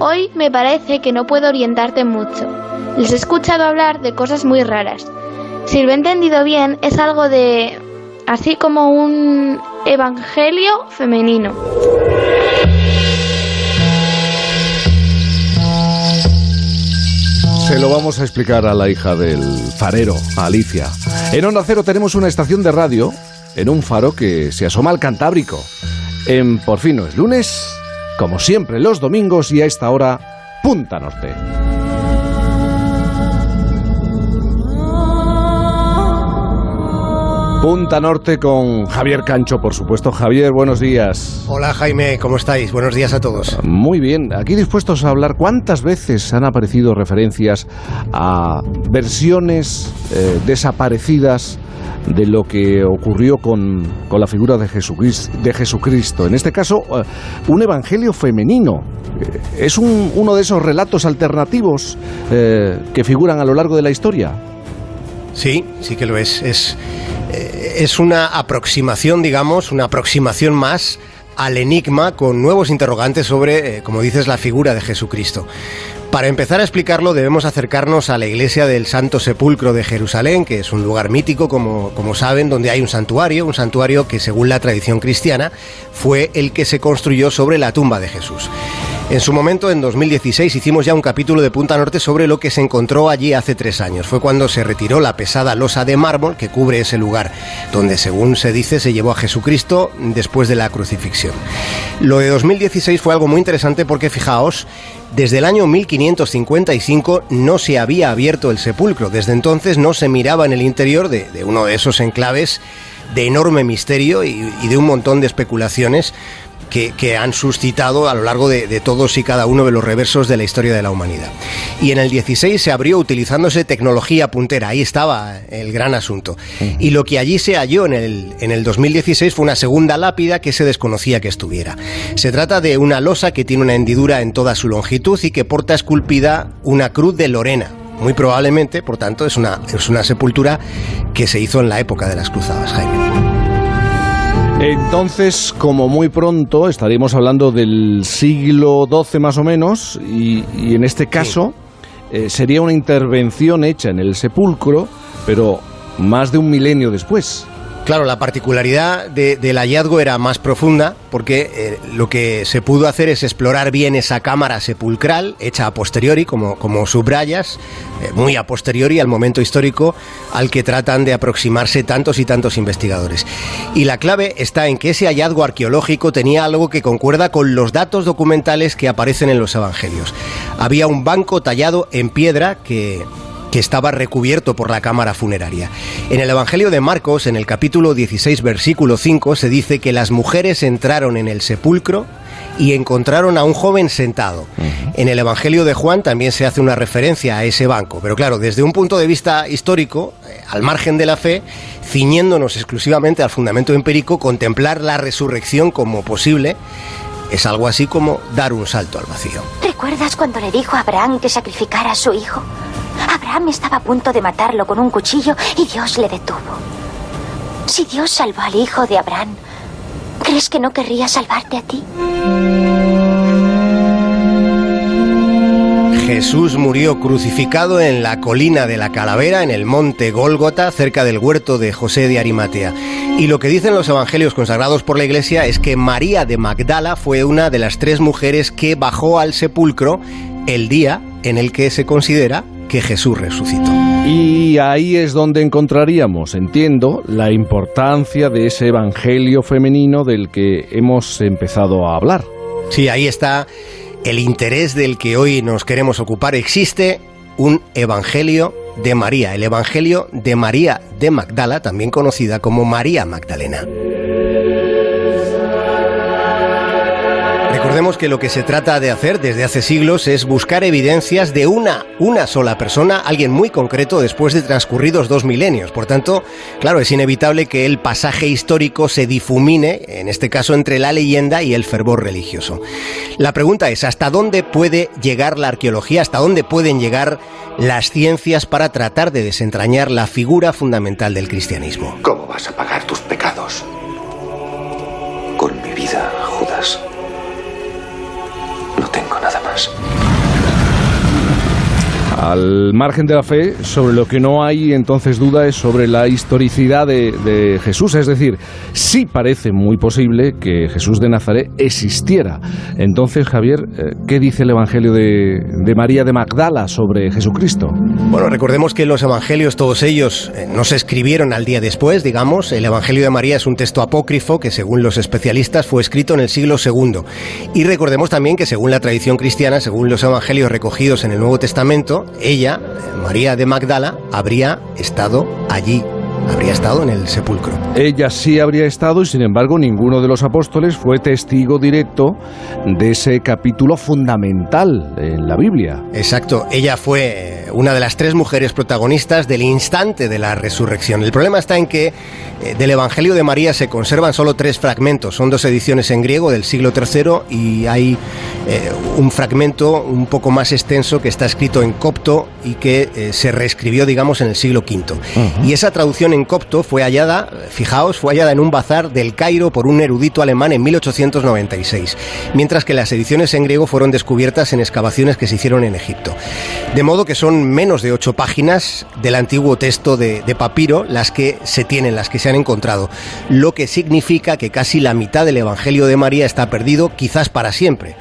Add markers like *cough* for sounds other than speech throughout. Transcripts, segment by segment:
Hoy me parece que no puedo orientarte mucho. Les he escuchado hablar de cosas muy raras. Si lo he entendido bien, es algo de... así como un evangelio femenino. Se lo vamos a explicar a la hija del farero, Alicia. En Onda Cero tenemos una estación de radio en un faro que se asoma al Cantábrico. En Por fin no es lunes, como siempre los domingos y a esta hora, Punta Norte. Punta Norte con Javier Cancho, por supuesto. Javier, buenos días. Hola Jaime, ¿cómo estáis? Buenos días a todos. Muy bien, aquí dispuestos a hablar. ¿Cuántas veces han aparecido referencias a versiones eh, desaparecidas de lo que ocurrió con, con la figura de Jesucristo, de Jesucristo? En este caso, eh, un evangelio femenino. Eh, ¿Es un- uno de esos relatos alternativos eh, que figuran a lo largo de la historia? Sí, sí que lo es. Es, es una aproximación, digamos, una aproximación más al enigma con nuevos interrogantes sobre, como dices, la figura de Jesucristo. Para empezar a explicarlo debemos acercarnos a la iglesia del Santo Sepulcro de Jerusalén, que es un lugar mítico, como, como saben, donde hay un santuario, un santuario que según la tradición cristiana fue el que se construyó sobre la tumba de Jesús. En su momento, en 2016, hicimos ya un capítulo de Punta Norte sobre lo que se encontró allí hace tres años. Fue cuando se retiró la pesada losa de mármol que cubre ese lugar, donde, según se dice, se llevó a Jesucristo después de la crucifixión. Lo de 2016 fue algo muy interesante porque, fijaos, desde el año 1555 no se había abierto el sepulcro. Desde entonces no se miraba en el interior de, uno de esos enclaves de enorme misterio y de un montón de especulaciones que, que han suscitado a lo largo de, de todos y cada uno de los reversos de la historia de la humanidad. Y en el 16 se abrió utilizándose tecnología puntera, ahí estaba el gran asunto. Y lo que allí se halló en el, en el 2016 fue una segunda lápida que se desconocía que estuviera. Se trata de una losa que tiene una hendidura en toda su longitud y que porta esculpida una cruz de Lorena. Muy probablemente, por tanto, es una, es una sepultura que se hizo en la época de las cruzadas, Jaime. Entonces, como muy pronto, estaríamos hablando del siglo XII más o menos, y, y en este caso eh, sería una intervención hecha en el sepulcro, pero más de un milenio después. Claro, la particularidad de- del hallazgo era más profunda porque eh, lo que se pudo hacer es explorar bien esa cámara sepulcral hecha a posteriori, como, como subrayas, eh, muy a posteriori al momento histórico al que tratan de aproximarse tantos y tantos investigadores. Y la clave está en que ese hallazgo arqueológico tenía algo que concuerda con los datos documentales que aparecen en los evangelios. Había un banco tallado en piedra que que estaba recubierto por la cámara funeraria. En el Evangelio de Marcos, en el capítulo 16, versículo 5, se dice que las mujeres entraron en el sepulcro y encontraron a un joven sentado. En el Evangelio de Juan también se hace una referencia a ese banco, pero claro, desde un punto de vista histórico, eh, al margen de la fe, ciñéndonos exclusivamente al fundamento empírico, contemplar la resurrección como posible es algo así como dar un salto al vacío. ¿Recuerdas cuando le dijo a Abraham que sacrificara a su hijo? Abraham estaba a punto de matarlo con un cuchillo y Dios le detuvo. Si Dios salvó al hijo de Abraham, ¿crees que no querría salvarte a ti? Jesús murió crucificado en la colina de la Calavera, en el monte Gólgota, cerca del huerto de José de Arimatea. Y lo que dicen los evangelios consagrados por la Iglesia es que María de Magdala fue una de las tres mujeres que bajó al sepulcro el día en el que se considera que Jesús resucitó. Y ahí es donde encontraríamos, entiendo, la importancia de ese evangelio femenino del que hemos empezado a hablar. Sí, ahí está el interés del que hoy nos queremos ocupar. Existe un Evangelio de María, el Evangelio de María de Magdala, también conocida como María Magdalena. Recordemos que lo que se trata de hacer desde hace siglos es buscar evidencias de una, una sola persona, alguien muy concreto después de transcurridos dos milenios. Por tanto, claro, es inevitable que el pasaje histórico se difumine, en este caso entre la leyenda y el fervor religioso. La pregunta es, ¿hasta dónde puede llegar la arqueología? ¿Hasta dónde pueden llegar las ciencias para tratar de desentrañar la figura fundamental del cristianismo? ¿Cómo vas a pagar tus Al margen de la fe, sobre lo que no hay entonces duda es sobre la historicidad de, Jesús. Es decir, sí parece muy posible que Jesús de Nazaret existiera. Entonces, Javier, eh, ¿qué dice el Evangelio de, María de Magdala sobre Jesucristo? Bueno, recordemos que los Evangelios, todos ellos, eh, no se escribieron al día después, digamos. El Evangelio de María es un texto apócrifo que, según los especialistas, fue escrito en el siglo II. Y recordemos también que, según la tradición cristiana, según los Evangelios recogidos en el Nuevo Testamento, ella, María de Magdala, habría estado allí habría estado en el sepulcro. Ella sí habría estado y sin embargo ninguno de los apóstoles fue testigo directo de ese capítulo fundamental en la Biblia. Exacto, ella fue una de las tres mujeres protagonistas del instante de la resurrección. El problema está en que eh, del Evangelio de María se conservan solo tres fragmentos, son dos ediciones en griego del siglo III y hay eh, un fragmento un poco más extenso que está escrito en copto y que eh, se reescribió, digamos, en el siglo V. Y esa traducción en copto fue hallada, fijaos, fue hallada en un bazar del Cairo por un erudito alemán en 1896, mientras que las ediciones en griego fueron descubiertas en excavaciones que se hicieron en Egipto. De modo que son menos de ocho páginas del antiguo texto de, papiro las que se tienen, las que se han encontrado, lo que significa que casi la mitad del Evangelio de María está perdido, quizás para siempre.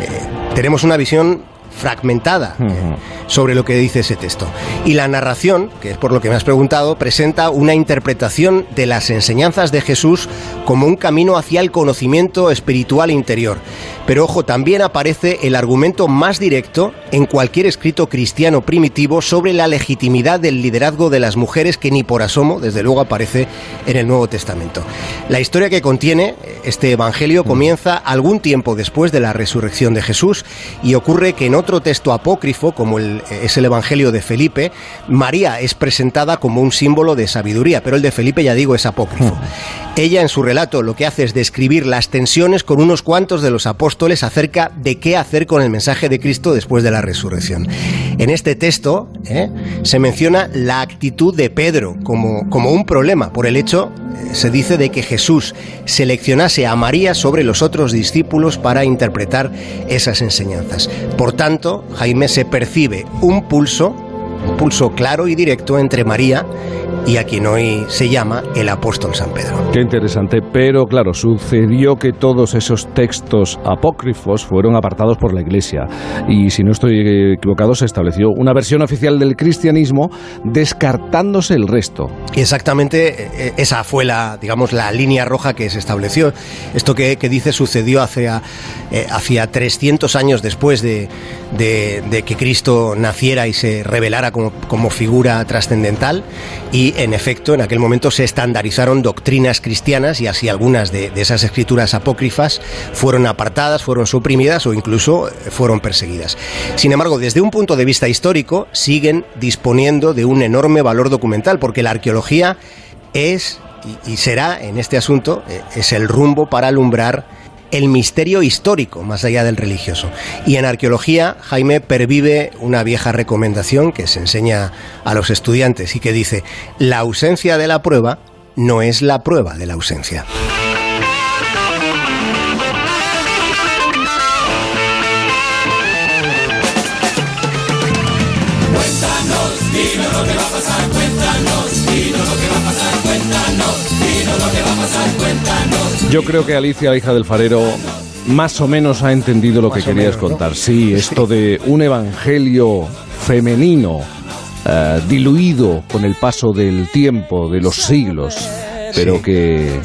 Eh, tenemos una visión fragmentada eh, sobre lo que dice ese texto. Y la narración, que es por lo que me has preguntado, presenta una interpretación de las enseñanzas de Jesús como un camino hacia el conocimiento espiritual interior. Pero ojo, también aparece el argumento más directo en cualquier escrito cristiano primitivo sobre la legitimidad del liderazgo de las mujeres que ni por asomo, desde luego, aparece en el Nuevo Testamento. La historia que contiene este Evangelio comienza algún tiempo después de la resurrección de Jesús y ocurre que en otro texto apócrifo, como el, es el Evangelio de Felipe, María es presentada como un símbolo de sabiduría, pero el de Felipe, ya digo, es apócrifo. Ella en su relato lo que hace es describir las tensiones con unos cuantos de los apóstoles acerca de qué hacer con el mensaje de Cristo después de la resurrección. En este texto ¿eh? se menciona la actitud de Pedro como, como un problema por el hecho, eh, se dice, de que Jesús seleccionase a María sobre los otros discípulos para interpretar esas enseñanzas. Por tanto, Jaime se percibe un pulso un pulso claro y directo entre María y a quien hoy se llama el apóstol San Pedro. Qué interesante, pero claro, sucedió que todos esos textos apócrifos fueron apartados por la Iglesia y si no estoy equivocado se estableció una versión oficial del cristianismo descartándose el resto. Exactamente, e, e, esa fue la, digamos, la línea roja que se estableció. Esto que, dice sucedió hacia, eh, hacia 300 años después de, de, que Cristo naciera y se revelara como, como figura trascendental y en efecto en aquel momento se estandarizaron doctrinas cristianas y así algunas de, esas escrituras apócrifas fueron apartadas, fueron suprimidas o incluso fueron perseguidas. Sin embargo, desde un punto de vista histórico siguen disponiendo de un enorme valor documental porque la arqueología es y será en este asunto eh, es el rumbo para alumbrar el misterio histórico más allá del religioso. Y en arqueología, Jaime pervive una vieja recomendación que se enseña a los estudiantes y que dice, la ausencia de la prueba no es la prueba de la ausencia. Yo creo que Alicia, la hija del farero, más o menos ha entendido lo que querías contar. Sí, esto de un evangelio femenino eh, diluido con el paso del tiempo, de los siglos pero que,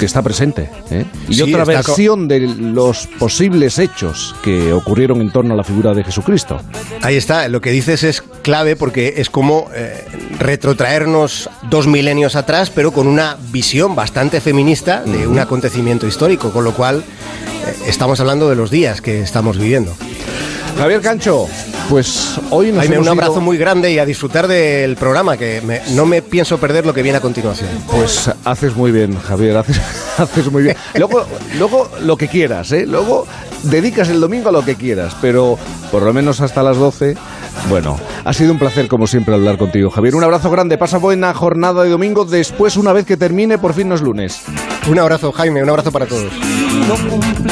está presente. ¿eh? Y otra versión de los posibles hechos que ocurrieron en torno a la figura de Jesucristo. Ahí está, lo que dices es clave porque es como eh, retrotraernos dos milenios atrás, pero con una visión bastante feminista de un acontecimiento histórico, con lo cual eh, estamos hablando de los días que estamos viviendo. Javier Cancho, pues hoy nos un abrazo muy grande y a disfrutar del programa, que no me pienso perder lo que viene a continuación. Pues haces muy bien, Javier, haces, *laughs* haces muy bien. Luego, luego lo que quieras, ¿eh? Luego dedicas el domingo a lo que quieras, pero por lo menos hasta las 12. Bueno, ha sido un placer como siempre hablar contigo, Javier. Un abrazo grande, pasa buena jornada de domingo. Después, una vez que termine, por fin no es lunes. Un abrazo, Jaime, un abrazo para todos.